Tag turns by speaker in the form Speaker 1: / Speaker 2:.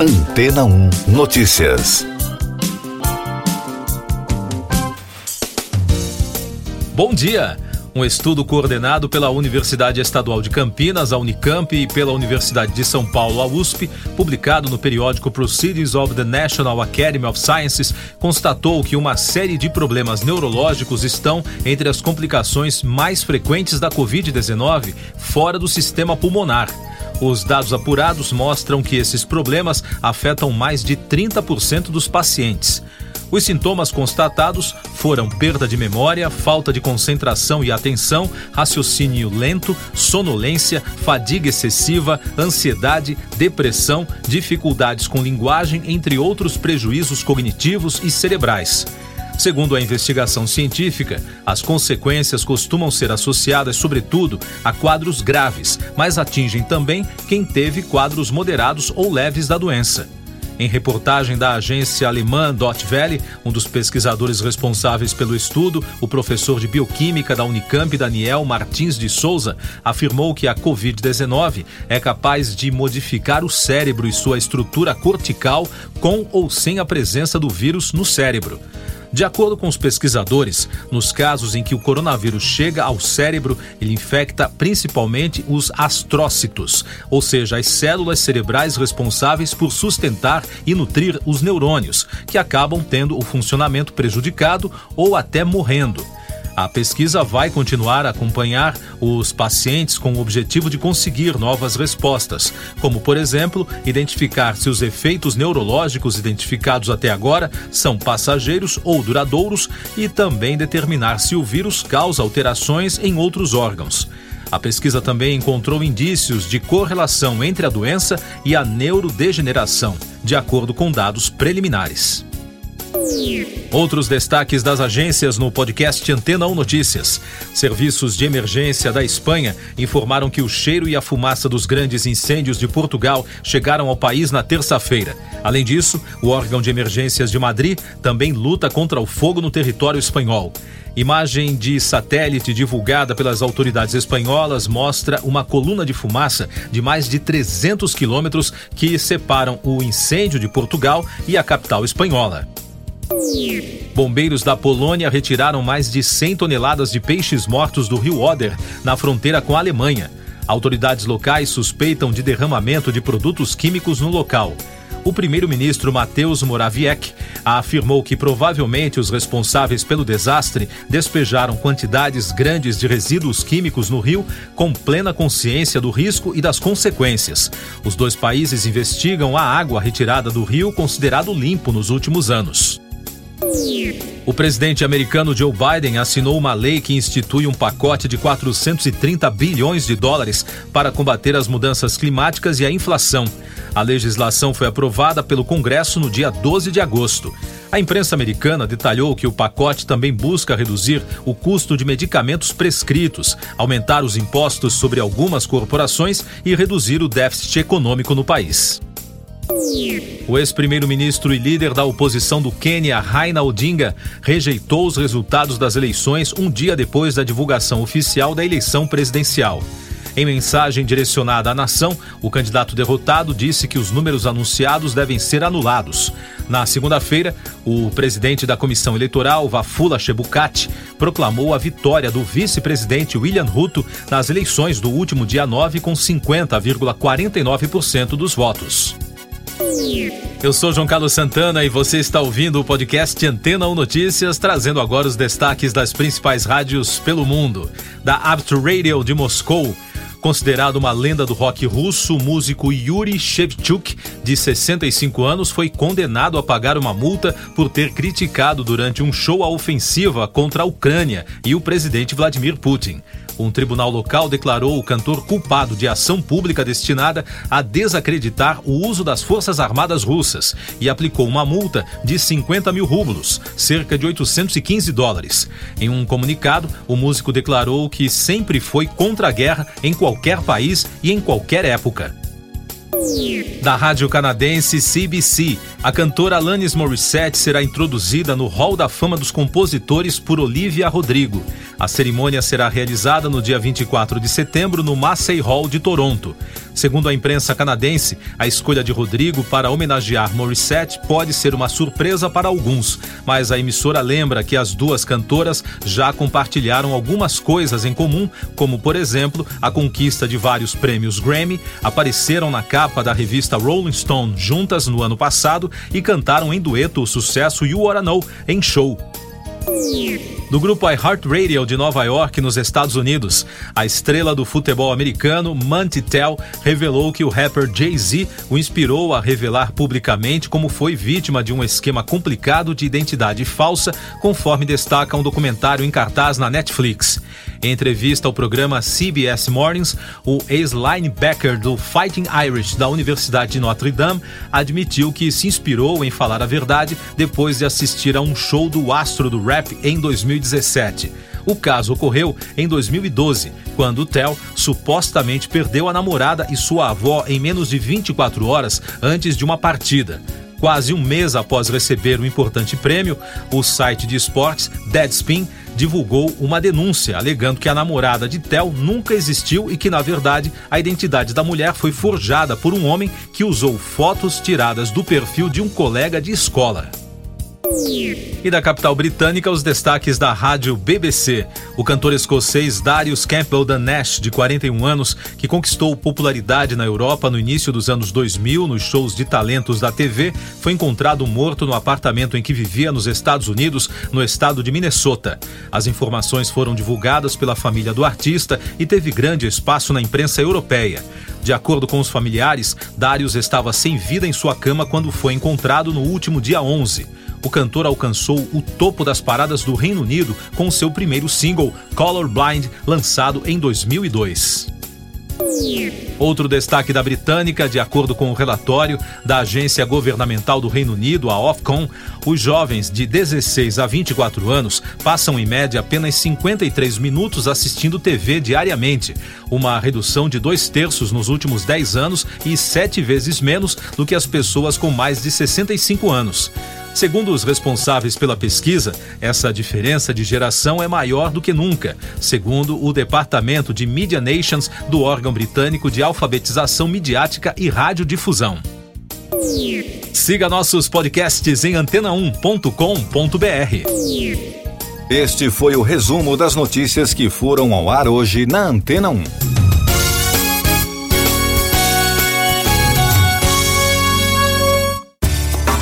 Speaker 1: Antena 1 Notícias.
Speaker 2: Bom dia! Um estudo coordenado pela Universidade Estadual de Campinas, a Unicamp, e pela Universidade de São Paulo, a USP, publicado no periódico Proceedings of the National Academy of Sciences, constatou que uma série de problemas neurológicos estão entre as complicações mais frequentes da Covid-19 fora do sistema pulmonar. Os dados apurados mostram que esses problemas afetam mais de 30% dos pacientes. Os sintomas constatados foram perda de memória, falta de concentração e atenção, raciocínio lento, sonolência, fadiga excessiva, ansiedade, depressão, dificuldades com linguagem, entre outros prejuízos cognitivos e cerebrais. Segundo a investigação científica, as consequências costumam ser associadas, sobretudo, a quadros graves, mas atingem também quem teve quadros moderados ou leves da doença. Em reportagem da agência alemã Dot um dos pesquisadores responsáveis pelo estudo, o professor de bioquímica da Unicamp, Daniel Martins de Souza, afirmou que a Covid-19 é capaz de modificar o cérebro e sua estrutura cortical com ou sem a presença do vírus no cérebro. De acordo com os pesquisadores, nos casos em que o coronavírus chega ao cérebro, ele infecta principalmente os astrócitos, ou seja, as células cerebrais responsáveis por sustentar e nutrir os neurônios, que acabam tendo o funcionamento prejudicado ou até morrendo. A pesquisa vai continuar a acompanhar os pacientes com o objetivo de conseguir novas respostas, como, por exemplo, identificar se os efeitos neurológicos identificados até agora são passageiros ou duradouros e também determinar se o vírus causa alterações em outros órgãos. A pesquisa também encontrou indícios de correlação entre a doença e a neurodegeneração, de acordo com dados preliminares. Outros destaques das agências no podcast Antena 1 Notícias. Serviços de emergência da Espanha informaram que o cheiro e a fumaça dos grandes incêndios de Portugal chegaram ao país na terça-feira. Além disso, o órgão de emergências de Madrid também luta contra o fogo no território espanhol. Imagem de satélite divulgada pelas autoridades espanholas mostra uma coluna de fumaça de mais de 300 quilômetros que separam o incêndio de Portugal e a capital espanhola. Bombeiros da Polônia retiraram mais de 100 toneladas de peixes mortos do rio Oder, na fronteira com a Alemanha. Autoridades locais suspeitam de derramamento de produtos químicos no local. O primeiro-ministro Mateusz Morawiecki afirmou que provavelmente os responsáveis pelo desastre despejaram quantidades grandes de resíduos químicos no rio com plena consciência do risco e das consequências. Os dois países investigam a água retirada do rio considerado limpo nos últimos anos. O presidente americano Joe Biden assinou uma lei que institui um pacote de 430 bilhões de dólares para combater as mudanças climáticas e a inflação. A legislação foi aprovada pelo Congresso no dia 12 de agosto. A imprensa americana detalhou que o pacote também busca reduzir o custo de medicamentos prescritos, aumentar os impostos sobre algumas corporações e reduzir o déficit econômico no país. O ex-primeiro-ministro e líder da oposição do Quênia, Raila Odinga, rejeitou os resultados das eleições um dia depois da divulgação oficial da eleição presidencial. Em mensagem direcionada à nação, o candidato derrotado disse que os números anunciados devem ser anulados. Na segunda-feira, o presidente da comissão eleitoral, Vafula Chebukati, proclamou a vitória do vice-presidente William Ruto nas eleições do último dia 9 com 50,49% dos votos. Eu sou João Carlos Santana e você está ouvindo o podcast Antena 1 Notícias, trazendo agora os destaques das principais rádios pelo mundo. Da Abt Radio de Moscou, Considerado uma lenda do rock russo, o músico Yuri Shevchuk, de 65 anos, foi condenado a pagar uma multa por ter criticado durante um show a ofensiva contra a Ucrânia e o presidente Vladimir Putin. Um tribunal local declarou o cantor culpado de ação pública destinada a desacreditar o uso das Forças Armadas Russas e aplicou uma multa de 50 mil rublos, cerca de 815 dólares. Em um comunicado, o músico declarou que sempre foi contra a guerra em qualquer país e em qualquer época. Da rádio canadense CBC, A cantora Alanis Morissette será introduzida no Hall da Fama dos Compositores por Olivia Rodrigo. A cerimônia será realizada no dia 24 de setembro no Massey Hall de Toronto. Segundo a imprensa canadense, a escolha de Rodrigo para homenagear Morissette pode ser uma surpresa para alguns, mas a emissora lembra que as duas cantoras já compartilharam algumas coisas em comum, como, por exemplo, a conquista de vários prêmios Grammy, apareceram na capa da revista Rolling Stone juntas no ano passado e cantaram em dueto o sucesso You Wanna Know em show. Do grupo iHeartRadio de Nova York, nos Estados Unidos, a estrela do futebol americano, Monty Tell, revelou que o rapper Jay-Z o inspirou a revelar publicamente como foi vítima de um esquema complicado de identidade falsa, conforme destaca um documentário em cartaz na Netflix. Em entrevista ao programa CBS Mornings, o ex-linebacker do Fighting Irish da Universidade de Notre Dame admitiu que se inspirou em falar a verdade depois de assistir a um show do astro do rap em 2017. O caso ocorreu em 2012, quando o Theo supostamente perdeu a namorada e sua avó em menos de 24 horas antes de uma partida. Quase um mês após receber o um importante prêmio, o site de esportes Deadspin divulgou uma denúncia alegando que a namorada de Tel nunca existiu e que, na verdade, a identidade da mulher foi forjada por um homem que usou fotos tiradas do perfil de um colega de escola. E da capital britânica, os destaques da rádio BBC. O cantor escocês Darius Campbell Nash, de 41 anos, que conquistou popularidade na Europa no início dos anos 2000 nos shows de talentos da TV, foi encontrado morto no apartamento em que vivia nos Estados Unidos, no estado de Minnesota. As informações foram divulgadas pela família do artista e teve grande espaço na imprensa europeia. De acordo com os familiares, Darius estava sem vida em sua cama quando foi encontrado no último dia 11 o cantor alcançou o topo das paradas do Reino Unido com seu primeiro single, Colorblind, lançado em 2002. Outro destaque da britânica, de acordo com o relatório da agência governamental do Reino Unido, a Ofcom, os jovens de 16 a 24 anos passam em média apenas 53 minutos assistindo TV diariamente, uma redução de dois terços nos últimos 10 anos e sete vezes menos do que as pessoas com mais de 65 anos. Segundo os responsáveis pela pesquisa, essa diferença de geração é maior do que nunca, segundo o Departamento de Media Nations do órgão britânico de alfabetização midiática e radiodifusão. Siga nossos podcasts em antena1.com.br.
Speaker 1: Este foi o resumo das notícias que foram ao ar hoje na Antena 1.